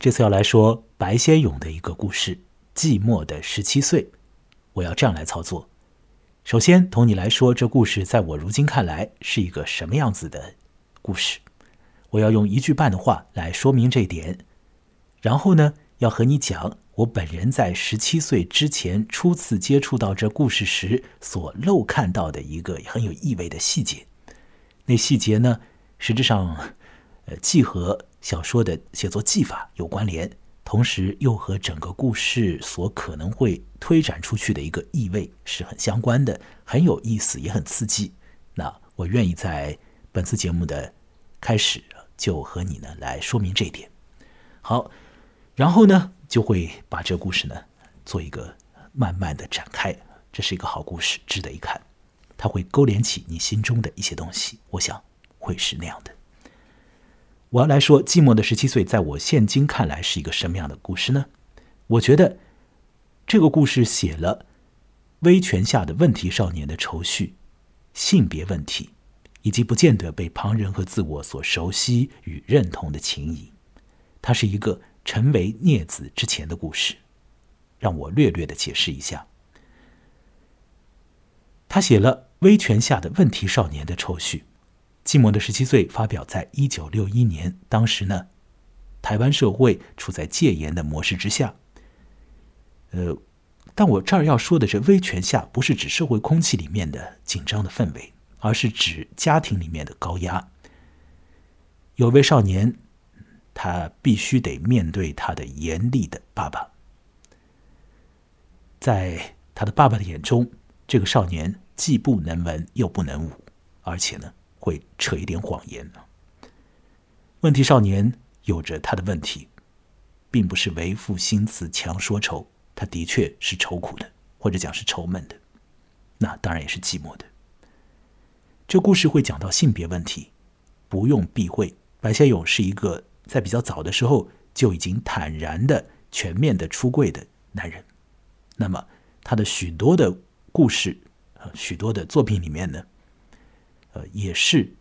这次要来说白先勇的一个故事《寂寞的十七岁》。我要这样来操作：首先，同你来说，这故事在我如今看来是一个什么样子的故事？我要用一句半的话来说明这一点。然后呢，要和你讲我本人在十七岁之前初次接触到这故事时所漏看到的一个很有意味的细节。那细节呢，实质上，呃，既和小说的写作技法有关联，同时又和整个故事所可能会推展出去的一个意味是很相关的，很有意思，也很刺激。那我愿意在本次节目的开始就和你呢来说明这一点。好。然后呢，就会把这个故事呢做一个慢慢的展开。这是一个好故事，值得一看。它会勾连起你心中的一些东西，我想会是那样的。我要来说，《寂寞的十七岁》在我现今看来是一个什么样的故事呢？我觉得这个故事写了威权下的问题少年的愁绪、性别问题，以及不见得被旁人和自我所熟悉与认同的情谊。它是一个。成为孽子之前的故事，让我略略的解释一下。他写了威权下的问题少年的愁绪，《寂寞的十七岁》发表在一九六一年，当时呢，台湾社会处在戒严的模式之下。呃，但我这儿要说的这威权下，不是指社会空气里面的紧张的氛围，而是指家庭里面的高压。有位少年。他必须得面对他的严厉的爸爸，在他的爸爸的眼中，这个少年既不能文又不能武，而且呢会扯一点谎言。问题少年有着他的问题，并不是为赋新词强说愁，他的确是愁苦的，或者讲是愁闷的，那当然也是寂寞的。这故事会讲到性别问题，不用避讳，白先勇是一个。在比较早的时候就已经坦然的、全面的出柜的男人，那么他的许多的故事、许多的作品里面呢，呃，也是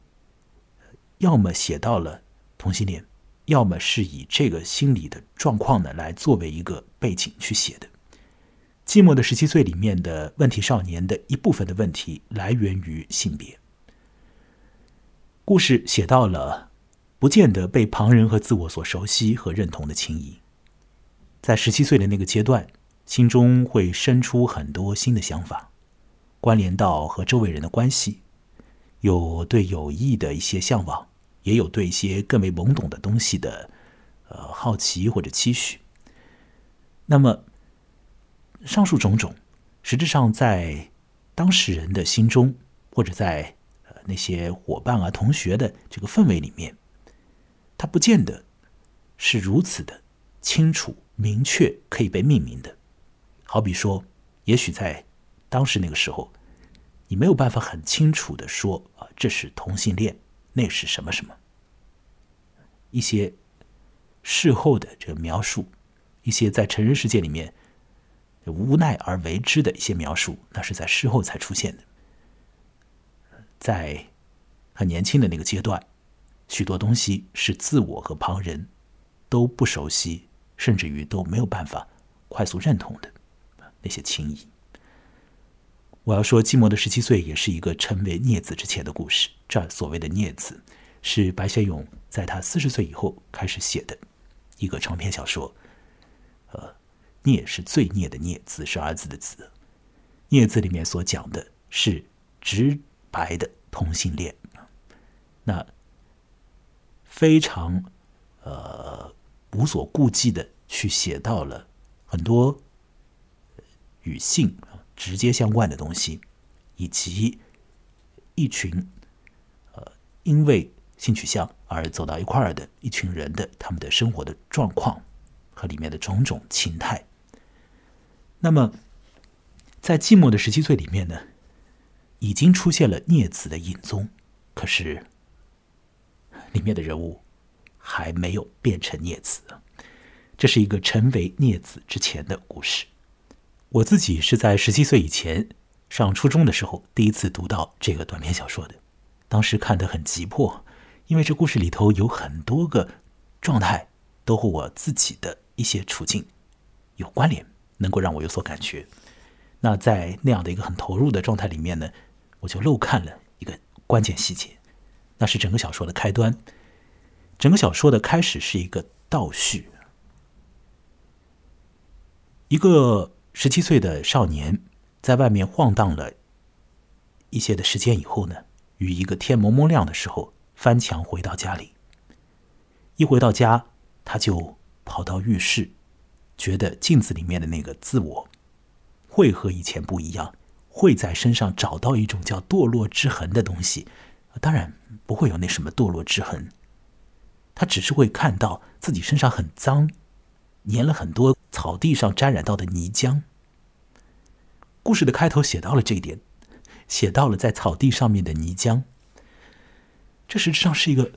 要么写到了同性恋，要么是以这个心理的状况呢来作为一个背景去写的。《寂寞的十七岁》里面的问题少年的一部分的问题来源于性别，故事写到了。不见得被旁人和自我所熟悉和认同的情谊，在十七岁的那个阶段，心中会生出很多新的想法，关联到和周围人的关系，有对友谊的一些向往，也有对一些更为懵懂的东西的呃好奇或者期许。那么，上述种种，实质上在当事人的心中，或者在呃那些伙伴啊、同学的这个氛围里面。它不见得是如此的清楚、明确，可以被命名的。好比说，也许在当时那个时候，你没有办法很清楚的说啊，这是同性恋，那是什么什么。一些事后的这个描述，一些在成人世界里面无奈而为之的一些描述，那是在事后才出现的。在很年轻的那个阶段。许多东西是自我和旁人都不熟悉，甚至于都没有办法快速认同的那些情谊。我要说，《寂寞的十七岁》也是一个成为孽子之前的故事。这儿所谓的孽子，是白先勇在他四十岁以后开始写的一个长篇小说。呃，孽是罪孽的孽，子是儿子的子。孽子里面所讲的是直白的同性恋。那。非常，呃，无所顾忌的去写到了很多与性直接相关的东西，以及一群呃因为性取向而走到一块儿的一群人的他们的生活的状况和里面的种种情态。那么，在寂寞的十七岁里面呢，已经出现了孽子的影踪，可是。里面的人物还没有变成孽子，这是一个成为孽子之前的故事。我自己是在十七岁以前上初中的时候第一次读到这个短篇小说的，当时看得很急迫，因为这故事里头有很多个状态都和我自己的一些处境有关联，能够让我有所感觉。那在那样的一个很投入的状态里面呢，我就漏看了一个关键细节，那是整个小说的开端。整个小说的开始是一个倒叙，一个十七岁的少年在外面晃荡了一些的时间以后呢，于一个天蒙蒙亮的时候翻墙回到家里。一回到家，他就跑到浴室，觉得镜子里面的那个自我会和以前不一样，会在身上找到一种叫堕落之痕的东西。当然不会有那什么堕落之痕。他只是会看到自己身上很脏，粘了很多草地上沾染到的泥浆。故事的开头写到了这一点，写到了在草地上面的泥浆。这实质上是一个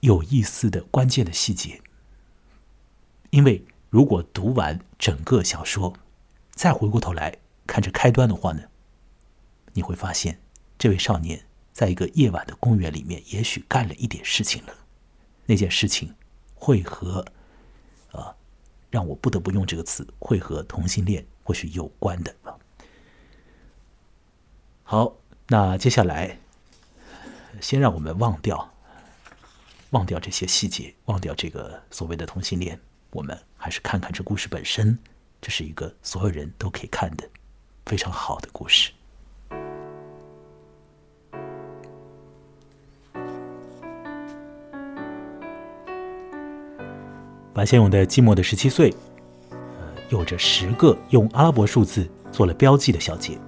有意思的关键的细节，因为如果读完整个小说，再回过头来看这开端的话呢，你会发现这位少年在一个夜晚的公园里面，也许干了一点事情了。那件事情会和，让我不得不用这个词，会和同性恋或许有关的。好，那接下来先让我们忘掉忘掉这些细节，忘掉这个所谓的同性恋，我们还是看看这故事本身。这是一个所有人都可以看的非常好的故事。白先勇的《寂寞的十七岁》，呃，有着十个用阿拉伯数字做了标记的小节。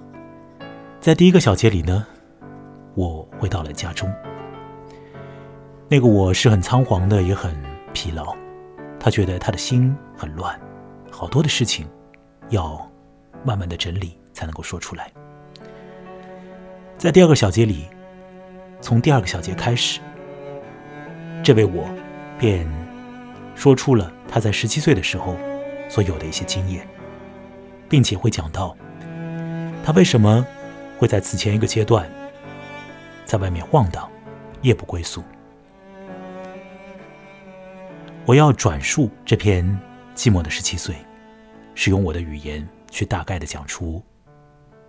在第一个小节里呢，我回到了家中。那个我是很仓皇的，也很疲劳。他觉得他的心很乱，好多的事情要慢慢的整理才能够说出来。在第二个小节里，从第二个小节开始，这位我便。说出了他在十七岁的时候所有的一些经验，并且会讲到他为什么会在此前一个阶段在外面晃荡，夜不归宿。我要转述这篇寂寞的十七岁，使用我的语言去大概的讲出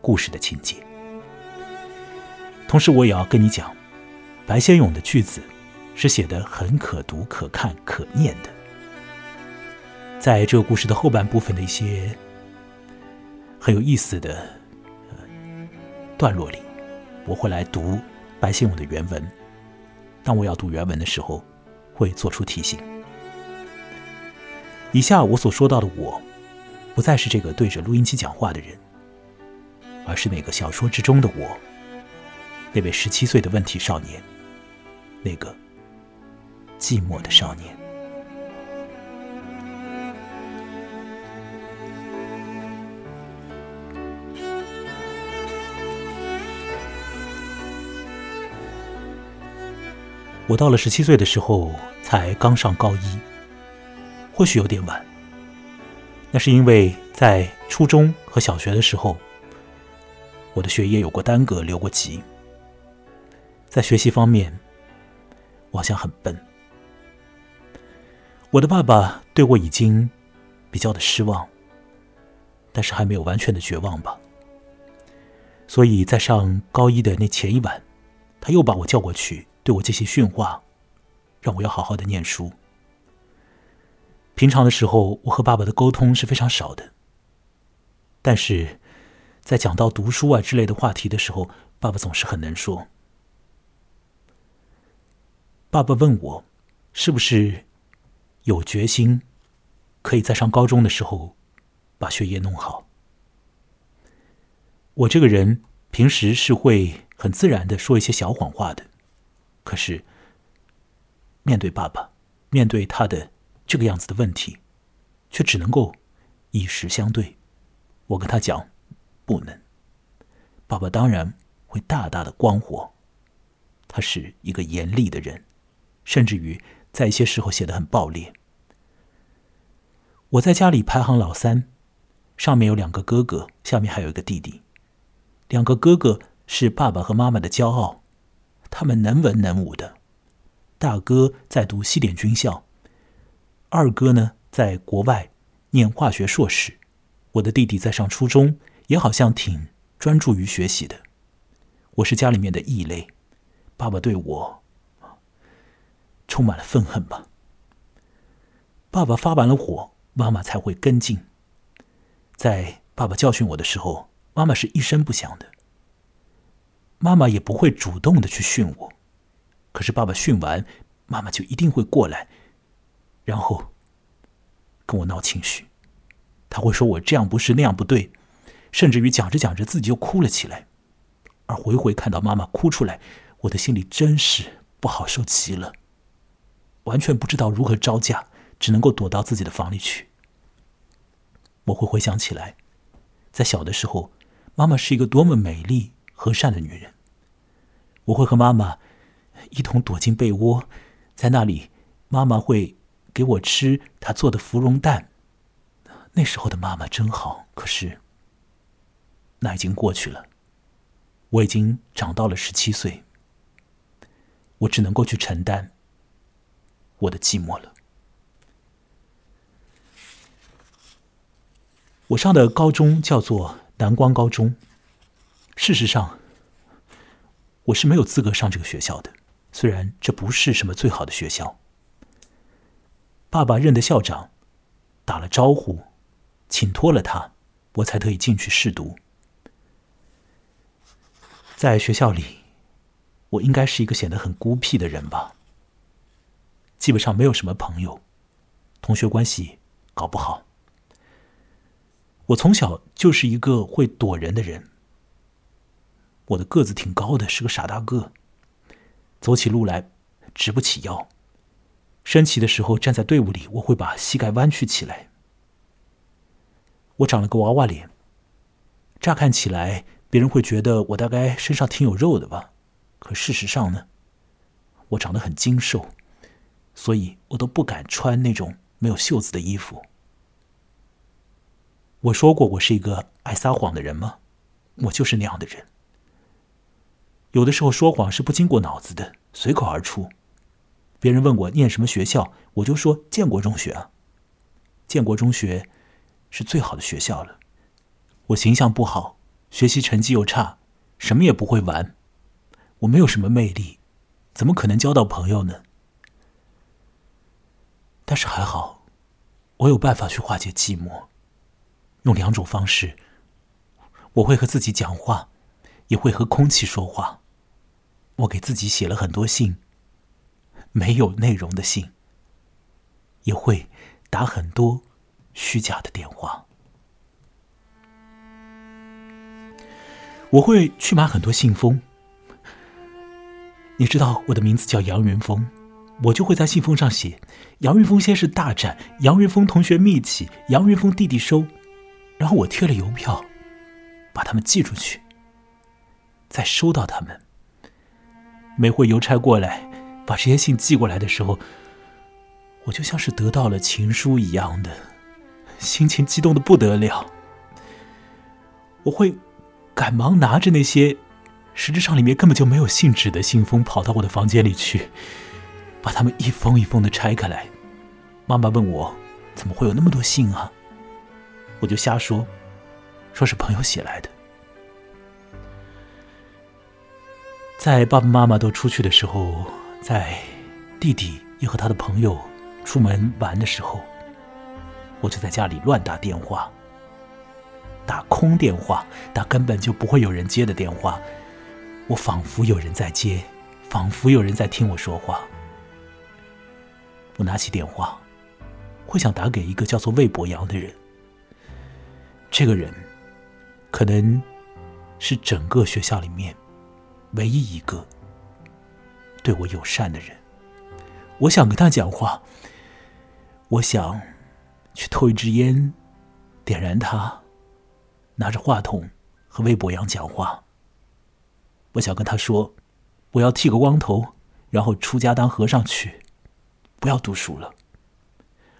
故事的情节，同时我也要跟你讲，白先勇的句子是写的很可读、可看、可念的。在这个故事的后半部分的一些很有意思的段落里，我会来读白先勇的原文。当我要读原文的时候，会做出提醒。以下我所说到的我，不再是这个对着录音机讲话的人，而是那个小说之中的我，那位十七岁的问题少年，那个寂寞的少年。我到了十七岁的时候，才刚上高一，或许有点晚。那是因为在初中和小学的时候，我的学业有过耽搁，留过级。在学习方面，我好像很笨。我的爸爸对我已经比较的失望，但是还没有完全的绝望吧。所以在上高一的那前一晚，他又把我叫过去。对我这些训话，让我要好好的念书。平常的时候，我和爸爸的沟通是非常少的。但是，在讲到读书啊之类的话题的时候，爸爸总是很能说。爸爸问我，是不是有决心，可以在上高中的时候把学业弄好？我这个人平时是会很自然的说一些小谎话的。可是，面对爸爸，面对他的这个样子的问题，却只能够以实相对。我跟他讲，不能。爸爸当然会大大的光火，他是一个严厉的人，甚至于在一些时候写的很暴烈。我在家里排行老三，上面有两个哥哥，下面还有一个弟弟。两个哥哥是爸爸和妈妈的骄傲。他们能文能武的，大哥在读西点军校，二哥呢在国外念化学硕士，我的弟弟在上初中，也好像挺专注于学习的。我是家里面的异类，爸爸对我充满了愤恨吧。爸爸发完了火，妈妈才会跟进。在爸爸教训我的时候，妈妈是一声不响的。妈妈也不会主动的去训我，可是爸爸训完，妈妈就一定会过来，然后跟我闹情绪。他会说我这样不是那样不对，甚至于讲着讲着自己就哭了起来。而回回看到妈妈哭出来，我的心里真是不好受极了，完全不知道如何招架，只能够躲到自己的房里去。我会回想起来，在小的时候，妈妈是一个多么美丽和善的女人。我会和妈妈一同躲进被窝，在那里，妈妈会给我吃她做的芙蓉蛋。那时候的妈妈真好，可是那已经过去了。我已经长到了十七岁，我只能够去承担我的寂寞了。我上的高中叫做南光高中，事实上，我是没有资格上这个学校的。虽然这不是什么最好的学校，爸爸认得校长，打了招呼，请托了他，我才得以进去试读。在学校里，我应该是一个显得很孤僻的人吧。基本上没有什么朋友，同学关系搞不好。我从小就是一个会躲人的人。我的个子挺高的，是个傻大个，走起路来直不起腰。升旗的时候站在队伍里，我会把膝盖弯曲起来。我长了个娃娃脸，乍看起来。别人会觉得我大概身上挺有肉的吧，可事实上呢，我长得很精瘦，所以我都不敢穿那种没有袖子的衣服。我说过我是一个爱撒谎的人吗？我就是那样的人。有的时候说谎是不经过脑子的，随口而出。别人问我念什么学校，我就说建国中学啊。建国中学是最好的学校了。我形象不好。学习成绩又差，什么也不会玩，我没有什么魅力，怎么可能交到朋友呢？但是还好，我有办法去化解寂寞，用两种方式：我会和自己讲话，也会和空气说话。我给自己写了很多信，没有内容的信，也会打很多虚假的电话。我会去买很多信封，你知道我的名字叫杨云峰，我就会在信封上写“杨云峰先生大展”，“杨云峰同学密启”，“杨云峰弟弟收”，然后我贴了邮票，把他们寄出去，再收到他们。每回邮差过来把这些信寄过来的时候，我就像是得到了情书一样的，心情激动的不得了。我会。赶忙拿着那些实质上里面根本就没有信纸的信封，跑到我的房间里去，把它们一封一封的拆开来。妈妈问我怎么会有那么多信啊？我就瞎说，说是朋友写来的。在爸爸妈妈都出去的时候，在弟弟也和他的朋友出门玩的时候，我就在家里乱打电话。打空电话，打根本就不会有人接的电话，我仿佛有人在接，仿佛有人在听我说话。我拿起电话，会想打给一个叫做魏博阳的人。这个人，可能是整个学校里面唯一一个对我友善的人。我想跟他讲话，我想去偷一支烟，点燃它。拿着话筒和魏博阳讲话。我想跟他说：“我要剃个光头，然后出家当和尚去，不要读书了。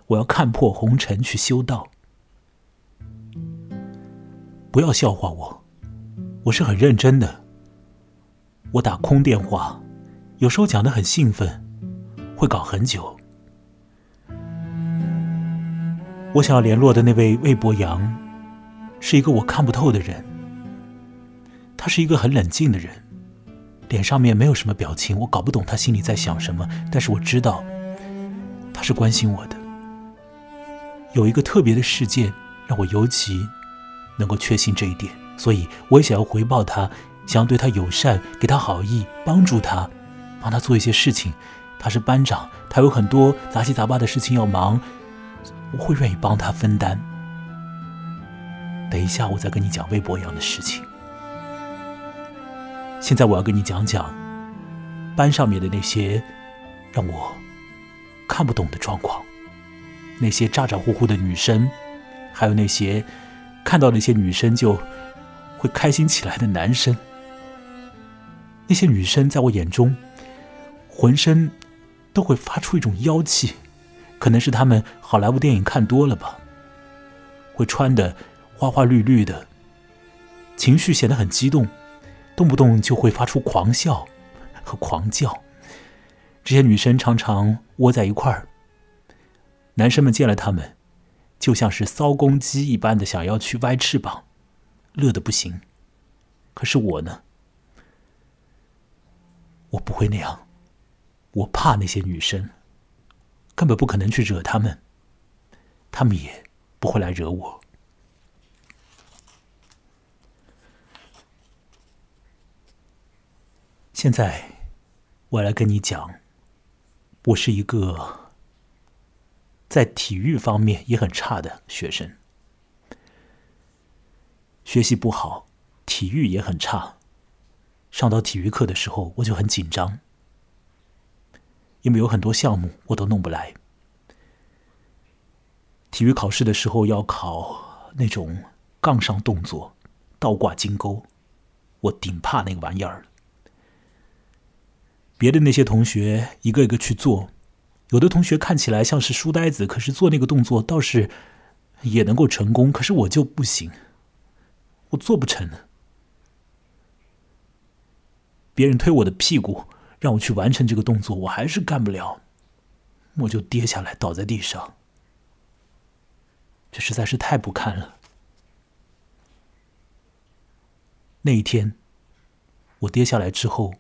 我要看破红尘去修道。不要笑话我，我是很认真的。我打空电话，有时候讲的很兴奋，会搞很久。我想要联络的那位魏博阳，是一个我看不透的人。他是一个很冷静的人，脸上面没有什么表情，我搞不懂他心里在想什么。但是我知道，他是关心我的。有一个特别的事件让我尤其能够确信这一点，所以我也想要回报他，想要对他友善，给他好意，帮助他，帮他做一些事情。他是班长，他有很多杂七杂八的事情要忙。我会愿意帮他分担。等一下，我再跟你讲微博一样的事情。现在我要跟你讲讲班上面的那些让我看不懂的状况，那些咋咋呼呼的女生，还有那些看到那些女生就会开心起来的男生。那些女生在我眼中，浑身都会发出一种妖气。可能是他们好莱坞电影看多了吧，会穿的花花绿绿的，情绪显得很激动，动不动就会发出狂笑和狂叫。这些女生常常窝在一块儿，男生们见了她们，就像是骚公鸡一般的想要去歪翅膀，乐得不行。可是我呢，我不会那样，我怕那些女生。根本不可能去惹他们，他们也不会来惹我。现在，我来跟你讲，我是一个在体育方面也很差的学生，学习不好，体育也很差。上到体育课的时候，我就很紧张。因为有很多项目我都弄不来。体育考试的时候要考那种杠上动作、倒挂金钩，我顶怕那个玩意儿。别的那些同学一个一个去做，有的同学看起来像是书呆子，可是做那个动作倒是也能够成功，可是我就不行，我做不成。别人推我的屁股。让我去完成这个动作，我还是干不了，我就跌下来倒在地上。这实在是太不堪了。那一天，我跌下来之后，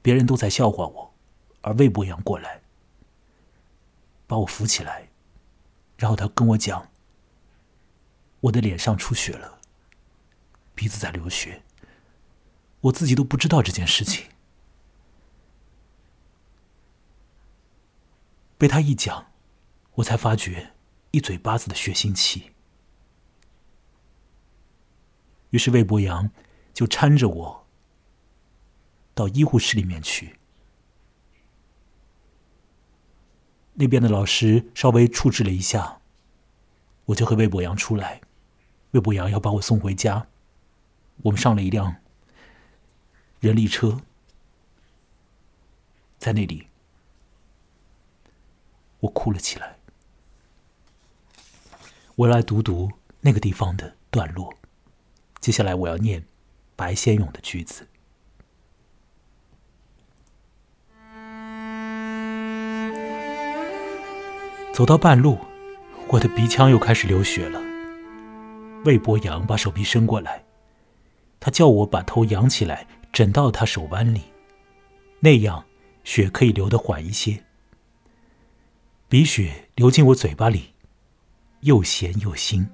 别人都在笑话我，而魏博阳过来，把我扶起来，然后他跟我讲，我的脸上出血了，鼻子在流血，我自己都不知道这件事情。被他一讲，我才发觉一嘴巴子的血腥气。于是魏博阳就搀着我到医护室里面去。那边的老师稍微处置了一下，我就和魏博阳出来。魏博阳要把我送回家，我们上了一辆人力车，在那里。我哭了起来。我来读读那个地方的段落。接下来我要念白先勇的句子。走到半路，我的鼻腔又开始流血了。魏博阳把手臂伸过来，他叫我把头仰起来，枕到他手腕里，那样血可以流得缓一些。鼻血流进我嘴巴里，又咸又腥。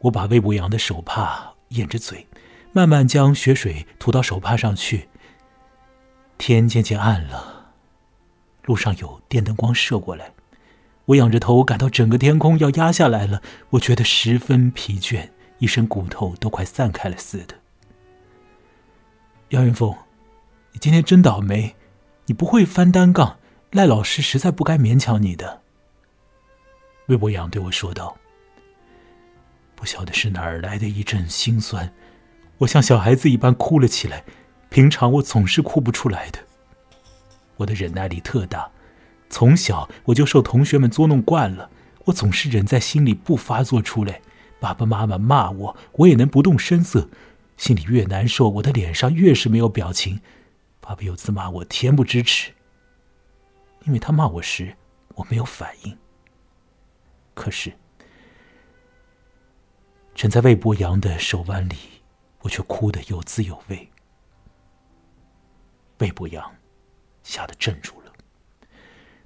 我把魏博阳的手帕掩着嘴，慢慢将血水涂到手帕上去。天渐渐暗了，路上有电灯光射过来，我仰着头，感到整个天空要压下来了。我觉得十分疲倦，一身骨头都快散开了似的。杨云峰，你今天真倒霉，你不会翻单杠。赖老师实在不该勉强你的，魏博阳对我说道。不晓得是哪儿来的一阵心酸，我像小孩子一般哭了起来。平常我总是哭不出来的。我的忍耐力特大，从小我就受同学们捉弄惯了，我总是忍在心里不发作出来。爸爸妈妈骂我，我也能不动声色。心里越难受，我的脸上越是没有表情。爸爸有次骂我恬不知耻。因为他骂我时，我没有反应。可是，枕在魏博阳的手腕里，我却哭得有滋有味。魏博阳吓得怔住了，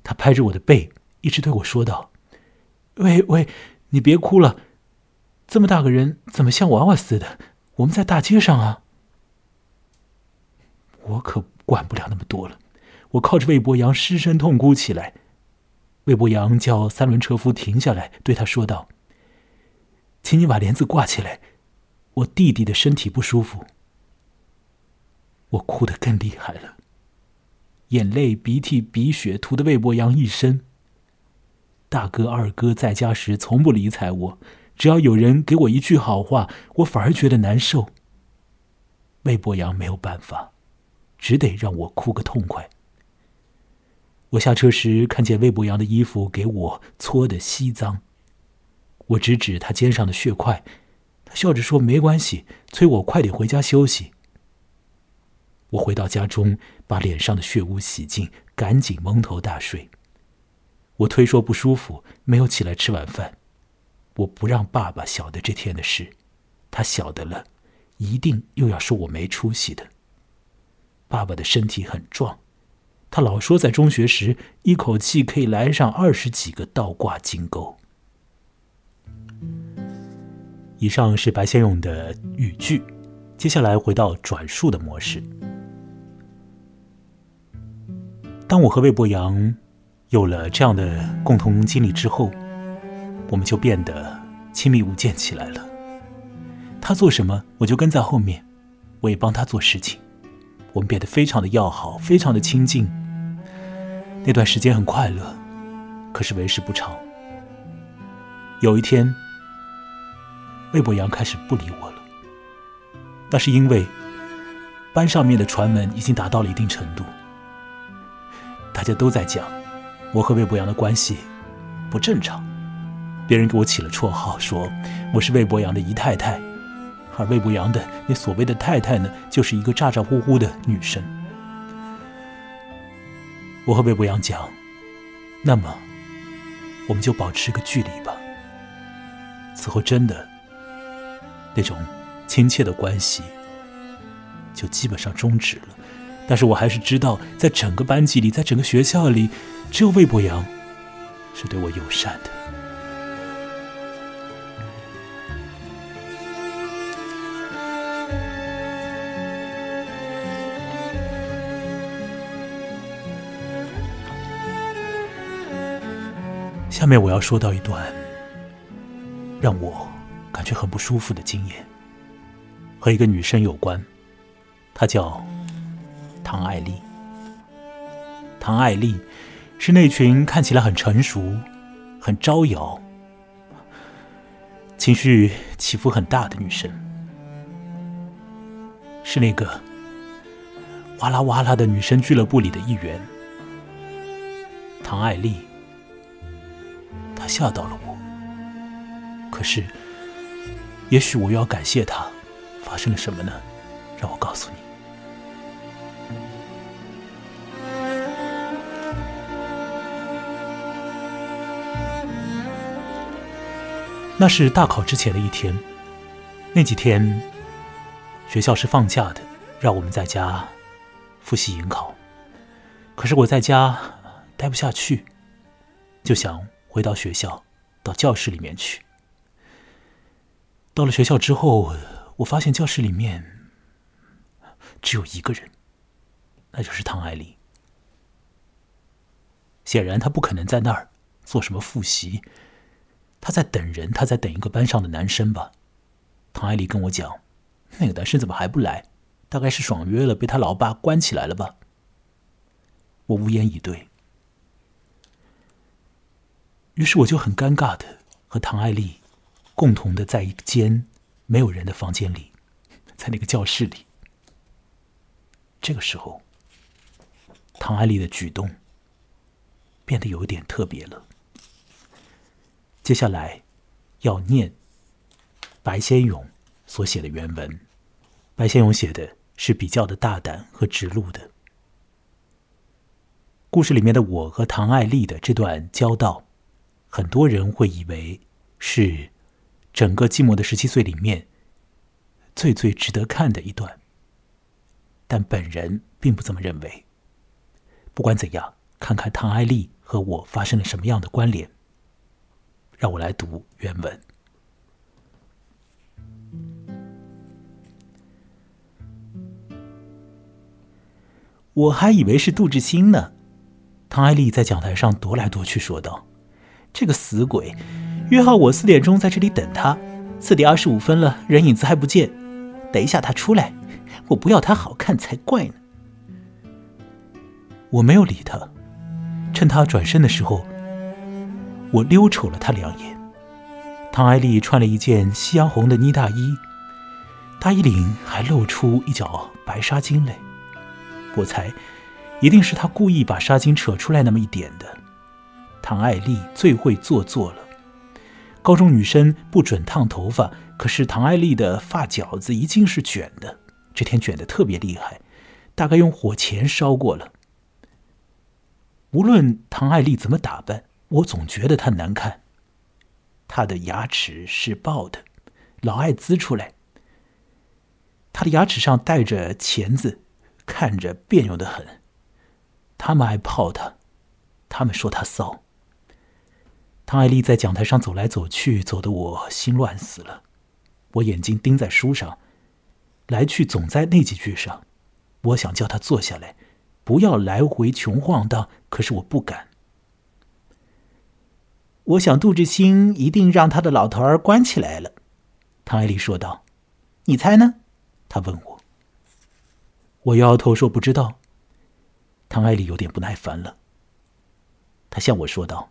他拍着我的背，一直对我说道：“喂喂，你别哭了，这么大个人怎么像娃娃似的？我们在大街上啊！”我可管不了那么多了，我靠着魏博阳失声痛哭起来。魏博阳叫三轮车夫停下来，对他说道：“请你把帘子挂起来，我弟弟的身体不舒服。”我哭得更厉害了，眼泪、鼻涕、鼻血涂得魏博阳一身。大哥、二哥在家时从不理睬我，只要有人给我一句好话，我反而觉得难受。魏博阳没有办法。只得让我哭个痛快。我下车时看见魏博阳的衣服给我搓得稀脏，我指指他肩上的血块，他笑着说没关系，催我快点回家休息。我回到家中，把脸上的血污洗净，赶紧蒙头大睡。我推说不舒服，没有起来吃晚饭。我不让爸爸晓得这天的事，他晓得了，一定又要说我没出息的。爸爸的身体很壮，他老说在中学时一口气可以来上二十几个倒挂金钩。以上是白先勇的语句，接下来回到转述的模式。当我和魏博阳有了这样的共同经历之后，我们就变得亲密无间起来了。他做什么，我就跟在后面，我也帮他做事情。我们变得非常的要好，非常的亲近。那段时间很快乐，可是为时不长。有一天，魏博阳开始不理我了。那是因为班上面的传闻已经达到了一定程度，大家都在讲我和魏博阳的关系不正常。别人给我起了绰号，说我是魏博阳的姨太太。而魏博阳的那所谓的太太呢，就是一个咋咋呼呼的女生。我和魏博阳讲，那么我们就保持个距离吧。此后真的那种亲切的关系就基本上终止了。但是我还是知道，在整个班级里，在整个学校里，只有魏博阳是对我友善的。下面我要说到一段让我感觉很不舒服的经验，和一个女生有关，她叫唐爱丽。唐爱丽是那群看起来很成熟、很招摇、情绪起伏很大的女生，是那个哇啦哇啦的女生俱乐部里的一员。唐爱丽。他吓到了我，可是，也许我又要感谢他。发生了什么呢？让我告诉你。那是大考之前的一天，那几天学校是放假的，让我们在家复习迎考。可是我在家待不下去，就想。回到学校，到教室里面去。到了学校之后，我发现教室里面只有一个人，那就是唐爱丽。显然，他不可能在那儿做什么复习，他在等人，他在等一个班上的男生吧。唐爱丽跟我讲，那个男生怎么还不来？大概是爽约了，被他老爸关起来了吧。我无言以对。于是我就很尴尬的和唐爱丽共同的在一间没有人的房间里，在那个教室里。这个时候，唐爱丽的举动变得有一点特别了。接下来要念白先勇所写的原文，白先勇写的是比较的大胆和直露的。故事里面的我和唐爱丽的这段交道。很多人会以为是整个《寂寞的十七岁》里面最最值得看的一段，但本人并不这么认为。不管怎样，看看唐爱丽和我发生了什么样的关联。让我来读原文。我还以为是杜志新呢。唐爱丽在讲台上踱来踱去，说道：“这个死鬼，约好我四点钟在这里等他，四点二十五分了，人影子还不见。等一下他出来，我不要他好看才怪呢。”我没有理他，趁他转身的时候，我溜瞅了他两眼。唐爱丽穿了一件夕阳红的呢大衣，大衣领还露出一角白纱巾来。我猜，一定是他故意把纱巾扯出来那么一点的。唐爱丽最会做作了。高中女生不准烫头发，可是唐爱丽的发角子一定是卷的。这天卷的特别厉害，大概用火钳烧过了。无论唐爱丽怎么打扮，我总觉得她难看。她的牙齿是爆的，老爱呲出来。她的牙齿上带着钳子。看着别扭的很，他们爱泡她，他们说他骚。唐爱丽在讲台上走来走去，走得我心乱死了。我眼睛盯在书上，来去总在那几句上。我想叫他坐下来，不要来回穷晃荡，可是我不敢。我想杜志新一定让他的老头儿关起来了。唐爱丽说道：“你猜呢？”他问我。我摇摇头说：“不知道。”唐爱丽有点不耐烦了。他向我说道：“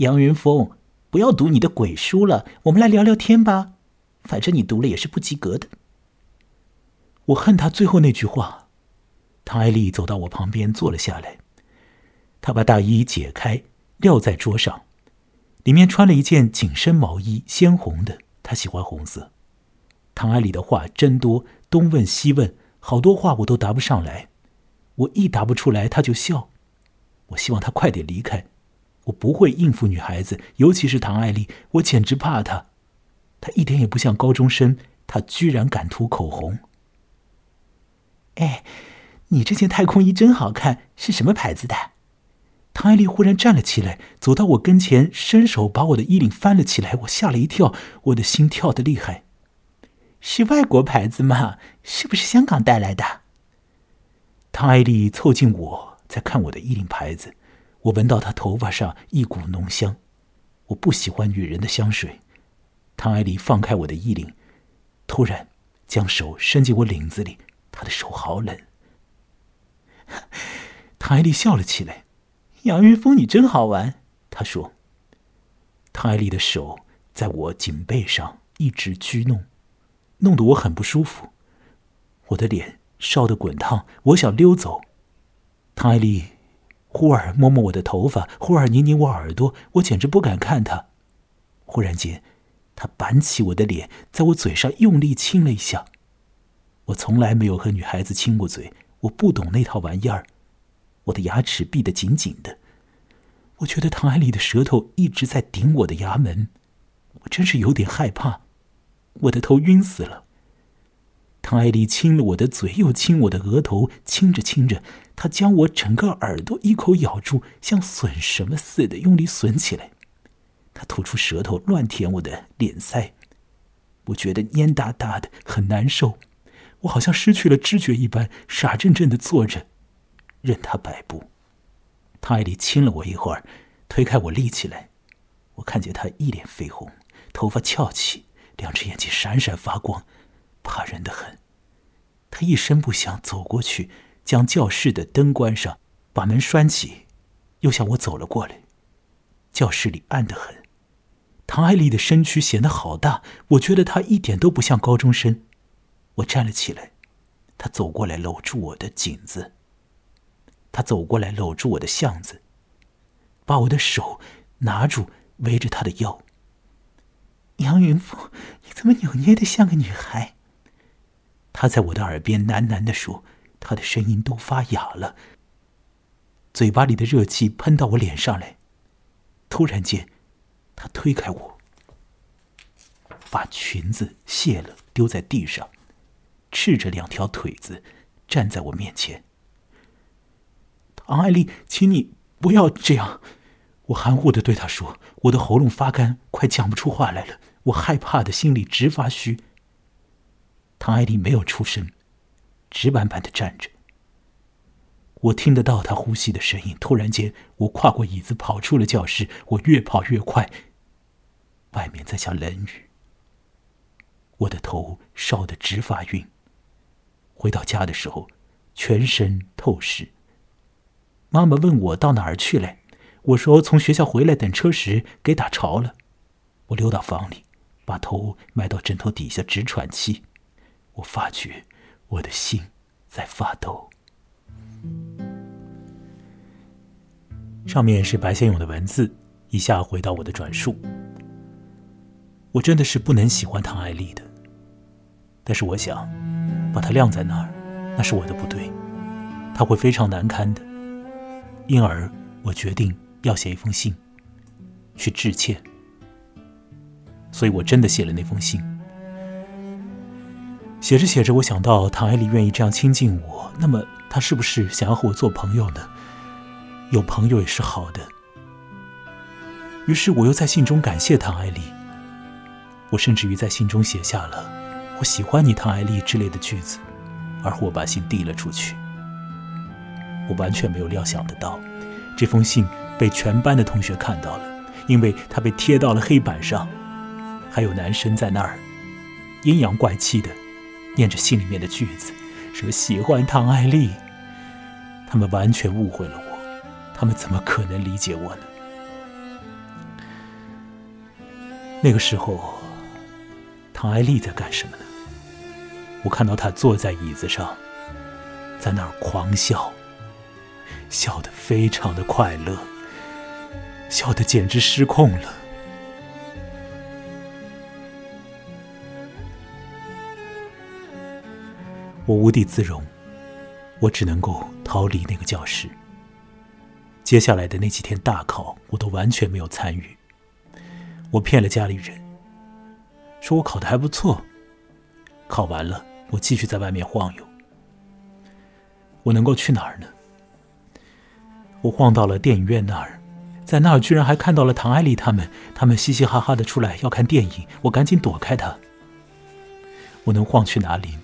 杨云峰，不要读你的鬼书了，我们来聊聊天吧。反正你读了也是不及格的。”我恨他最后那句话。唐爱丽走到我旁边坐了下来，她把大衣解开撂在桌上，里面穿了一件紧身毛衣，鲜红的。她喜欢红色。唐爱丽的话真多，东问西问。好多话我都答不上来，我一答不出来他就笑。我希望他快点离开，我不会应付女孩子，尤其是唐爱丽，我简直怕她。她一点也不像高中生，她居然敢涂口红。哎，你这件太空衣真好看，是什么牌子的？唐爱丽忽然站了起来，走到我跟前，伸手把我的衣领翻了起来，我吓了一跳，我的心跳得厉害。是外国牌子吗？是不是香港带来的？唐爱丽凑近我，在看我的衣领牌子。我闻到她头发上一股浓香，我不喜欢女人的香水。唐爱丽放开我的衣领，突然将手伸进我领子里，她的手好冷。唐爱丽笑了起来：“杨云峰，你真好玩。”她说。唐爱丽的手在我颈背上一直拘弄。弄得我很不舒服，我的脸烧得滚烫，我想溜走。唐爱丽忽而摸摸我的头发，忽而拧拧我耳朵，我简直不敢看他。忽然间，他板起我的脸，在我嘴上用力亲了一下。我从来没有和女孩子亲过嘴，我不懂那套玩意儿。我的牙齿闭得紧紧的，我觉得唐爱丽的舌头一直在顶我的牙门，我真是有点害怕。我的头晕死了。唐爱丽亲了我的嘴，又亲我的额头，亲着亲着，她将我整个耳朵一口咬住，像吮什么似的，用力吮起来。她吐出舌头，乱舔我的脸腮，我觉得蔫哒哒的，很难受。我好像失去了知觉一般，傻怔怔的坐着，任她摆布。唐爱丽亲了我一会儿，推开我立起来，我看见她一脸绯红，头发翘起。两只眼睛闪闪发光，怕人的很。他一声不响走过去，将教室的灯关上，把门拴起，又向我走了过来。教室里暗得很。唐爱丽的身躯显得好大，我觉得她一点都不像高中生。我站了起来，她走过来搂住我的颈子。她走过来搂住我的巷子，把我的手拿住，围着她的腰。杨云峰，你怎么扭捏的像个女孩？他在我的耳边喃喃的说，他的声音都发哑了，嘴巴里的热气喷到我脸上来。突然间，他推开我，把裙子卸了，丢在地上，赤着两条腿子站在我面前。唐爱丽，请你不要这样！我含糊的对他说，我的喉咙发干，快讲不出话来了。我害怕的心里直发虚。唐爱丽没有出声，直板板的站着。我听得到她呼吸的声音。突然间，我跨过椅子跑出了教室。我越跑越快。外面在下冷雨。我的头烧得直发晕。回到家的时候，全身透湿。妈妈问我到哪儿去了，我说从学校回来等车时给打潮了。我溜到房里，把头埋到枕头底下直喘气。我发觉我的心在发抖。上面是白先勇的文字，以下回到我的转述。我真的是不能喜欢唐爱丽的，但是我想把她晾在那儿，那是我的不对，她会非常难堪的。因而，我决定要写一封信去致歉。所以我真的写了那封信。写着写着，我想到唐爱丽愿意这样亲近我，那么她是不是想要和我做朋友呢？有朋友也是好的。于是我又在信中感谢唐爱丽。我甚至于在信中写下了“我喜欢你，唐爱丽”之类的句子，而后我把信递了出去。我完全没有料想得到，这封信被全班的同学看到了，因为它被贴到了黑板上，还有男生在那儿阴阳怪气的。念着信里面的句子，什么喜欢唐爱丽，他们完全误会了我，他们怎么可能理解我呢？那个时候，唐爱丽在干什么呢？我看到她坐在椅子上，在那儿狂笑，笑得非常的快乐，笑得简直失控了。我无地自容，我只能够逃离那个教室。接下来的那几天大考，我都完全没有参与。我骗了家里人，说我考的还不错。考完了，我继续在外面晃悠。我能够去哪儿呢？我晃到了电影院那儿，在那儿居然还看到了唐爱丽他们，他们嘻嘻哈哈的出来要看电影，我赶紧躲开他。我能晃去哪里呢？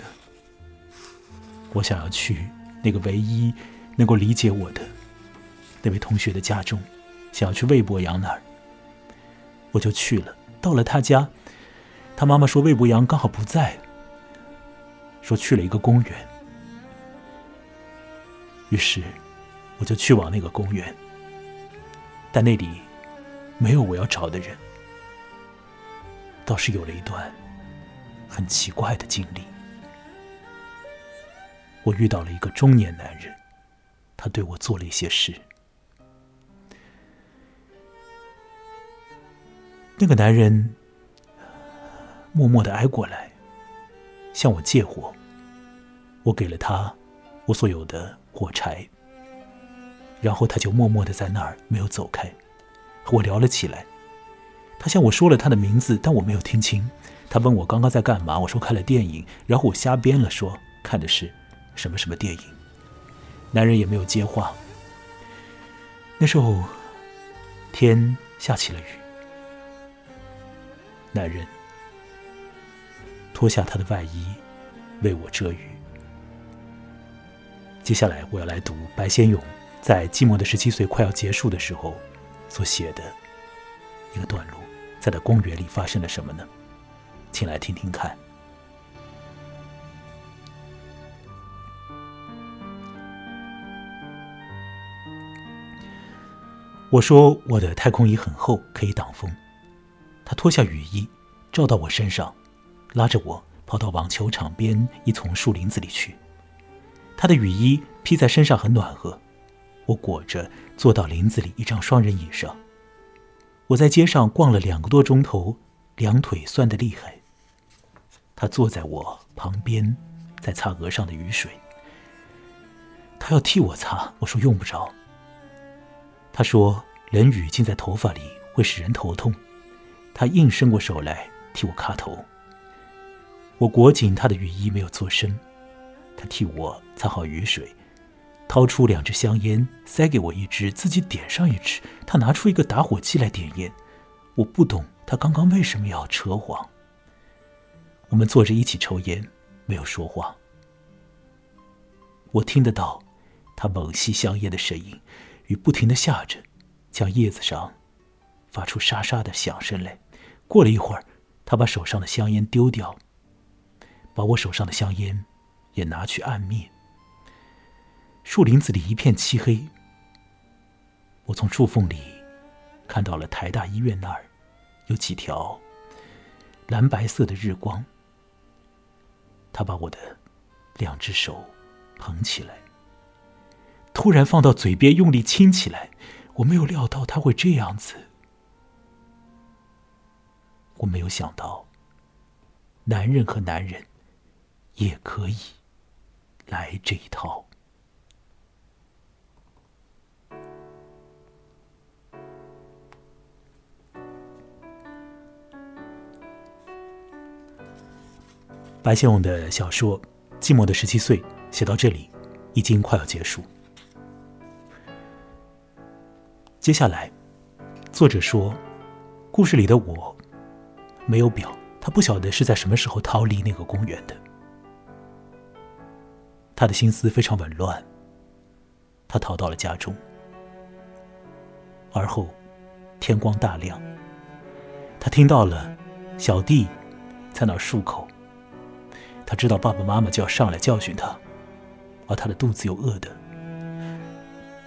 我想要去那个唯一能够理解我的那位同学的家中，想要去魏博阳那儿，我就去了。到了他家，他妈妈说魏博阳刚好不在，说去了一个公园。于是我就去往那个公园，但那里没有我要找的人，倒是有了一段很奇怪的经历。我遇到了一个中年男人，他对我做了一些事。那个男人默默的挨过来，向我借火。我给了他我所有的火柴，然后他就默默的在那儿没有走开，和我聊了起来。他向我说了他的名字，但我没有听清。他问我刚刚在干嘛，我说看了电影，然后我瞎编了说看的是。什么什么电影？男人也没有接话。那时候天下起了雨，男人脱下他的外衣为我遮雨。接下来我要来读白先勇在《寂寞的十七岁》快要结束的时候所写的一个段落，在那公园里发生了什么呢？请来听听看。我说我的太空衣很厚，可以挡风。他脱下雨衣，罩到我身上，拉着我跑到网球场边一丛树林子里去。他的雨衣披在身上很暖和，我裹着坐到林子里一张双人椅上。我在街上逛了两个多钟头，两腿酸得厉害。他坐在我旁边，在擦额上的雨水。他要替我擦，我说用不着。他说：“冷雨浸在头发里会使人头痛，他硬伸过手来替我擦头。我裹紧他的雨衣，没有做声。他替我擦好雨水，掏出两支香烟，塞给我一支，自己点上一支。他拿出一个打火机来点烟。我不懂他刚刚为什么要扯谎。我们坐着一起抽烟，没有说话。我听得到他猛吸香烟的声音，雨不停的下着，将叶子上发出沙沙的响声来。过了一会儿，他把手上的香烟丢掉，把我手上的香烟也拿去按灭。树林子里一片漆黑，我从树缝里看到了台大医院那儿有几条蓝白色的日光。他把我的两只手。捧起来，突然放到嘴边，用力亲起来。我没有料到他会这样子，我没有想到，男人和男人也可以来这一套。白先勇的小说《寂寞的十七岁》。写到这里，已经快要结束。接下来，作者说，故事里的我没有表，他不晓得是在什么时候逃离那个公园的。他的心思非常紊乱。他逃到了家中，而后天光大亮，他听到了小弟在那儿漱口。他知道爸爸妈妈就要上来教训他。而他的肚子又饿得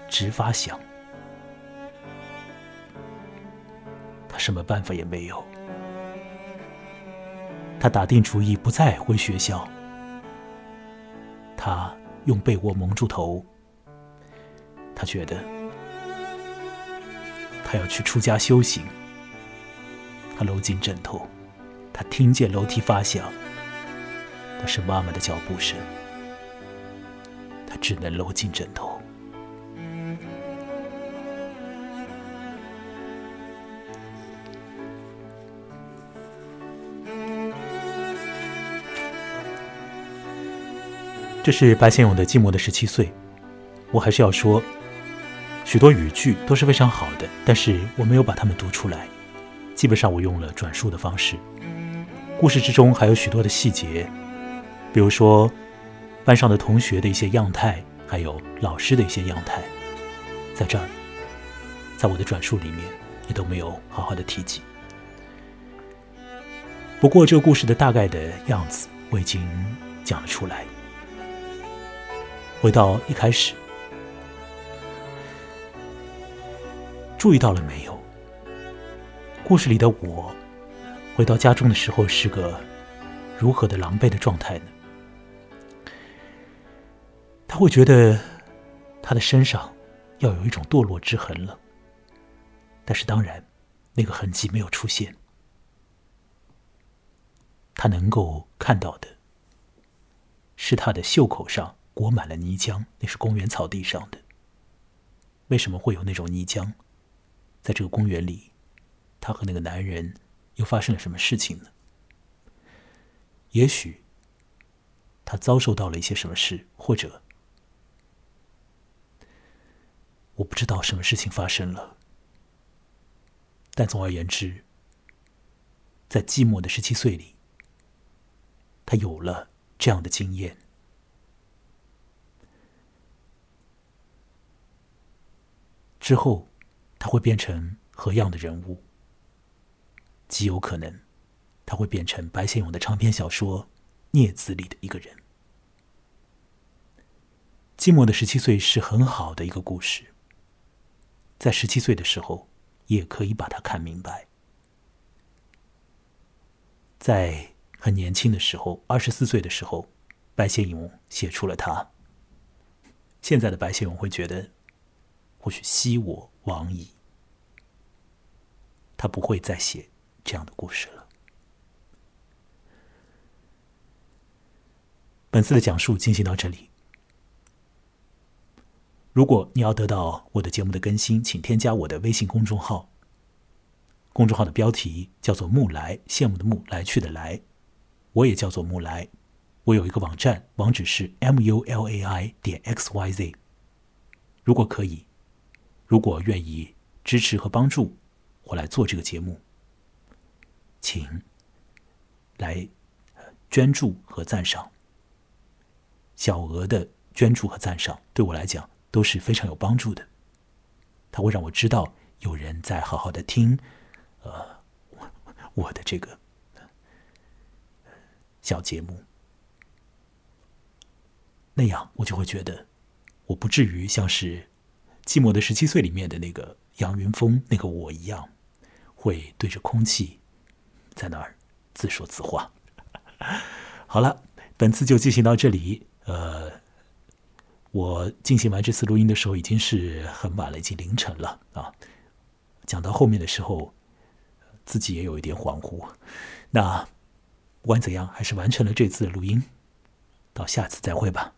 直发响，什么办法也没有。他打定主意不再回学校。他用被窝蒙住头。他觉得他要去出家修行。他搂紧枕头，他听见楼梯发响，那是妈妈的脚步声。他只能搂紧枕头。这是白先勇的《寂寞的十七岁》。我还是要说，许多语句都是非常好的，但是我没有把它们读出来。基本上我用了转述的方式。故事之中还有许多的细节，比如说。班上的同学的一些样态，还有老师的一些样态，在这儿，在我的转述里面也都没有好好的提及。不过，这个故事的大概的样子我已经讲了出来。回到一开始，注意到了没有？故事里的我，回到家中的时候是个如何的狼狈的状态呢？他会觉得他的身上要有一种堕落之痕了，但是当然，那个痕迹没有出现。他能够看到的是他的袖口上裹满了泥浆，那是公园草地上的。为什么会有那种泥浆？在这个公园里，他和那个男人又发生了什么事情呢？也许他遭受到了一些什么事，或者……我不知道什么事情发生了，但总而言之，在寂寞的十七岁里，他有了这样的经验。之后，他会变成何样的人物？极有可能，他会变成白先勇的长篇小说《孽子》里的一个人。寂寞的十七岁是很好的一个故事。在十七岁的时候，也可以把它看明白。在很年轻的时候，二十四岁的时候，白先勇写出了他。现在的白先勇会觉得，或许昔我往矣，他不会再写这样的故事了。本次的讲述进行到这里。如果你要得到我的节目的更新，请添加我的微信公众号公众号的标题叫做“木来”，羡慕的木，来去的来。我也叫做木来。我有一个网站，网址是 m u l a i 点 x y z。如果可以，如果愿意支持和帮助我来做这个节目，请来捐助和赞赏。小额的捐助和赞赏对我来讲都是非常有帮助的。它会让我知道有人在好好的听，呃，我的这个小节目。那样，我就会觉得，我不至于像是《寂寞的十七岁》里面的那个杨云峰那个我一样，会对着空气在那儿自说自话。好了，本次就进行到这里。呃，我进行完这次录音的时候已经是很晚了，已经凌晨了啊。讲到后面的时候，自己也有一点恍惚。那不管怎样，还是完成了这次的录音。到下次再会吧。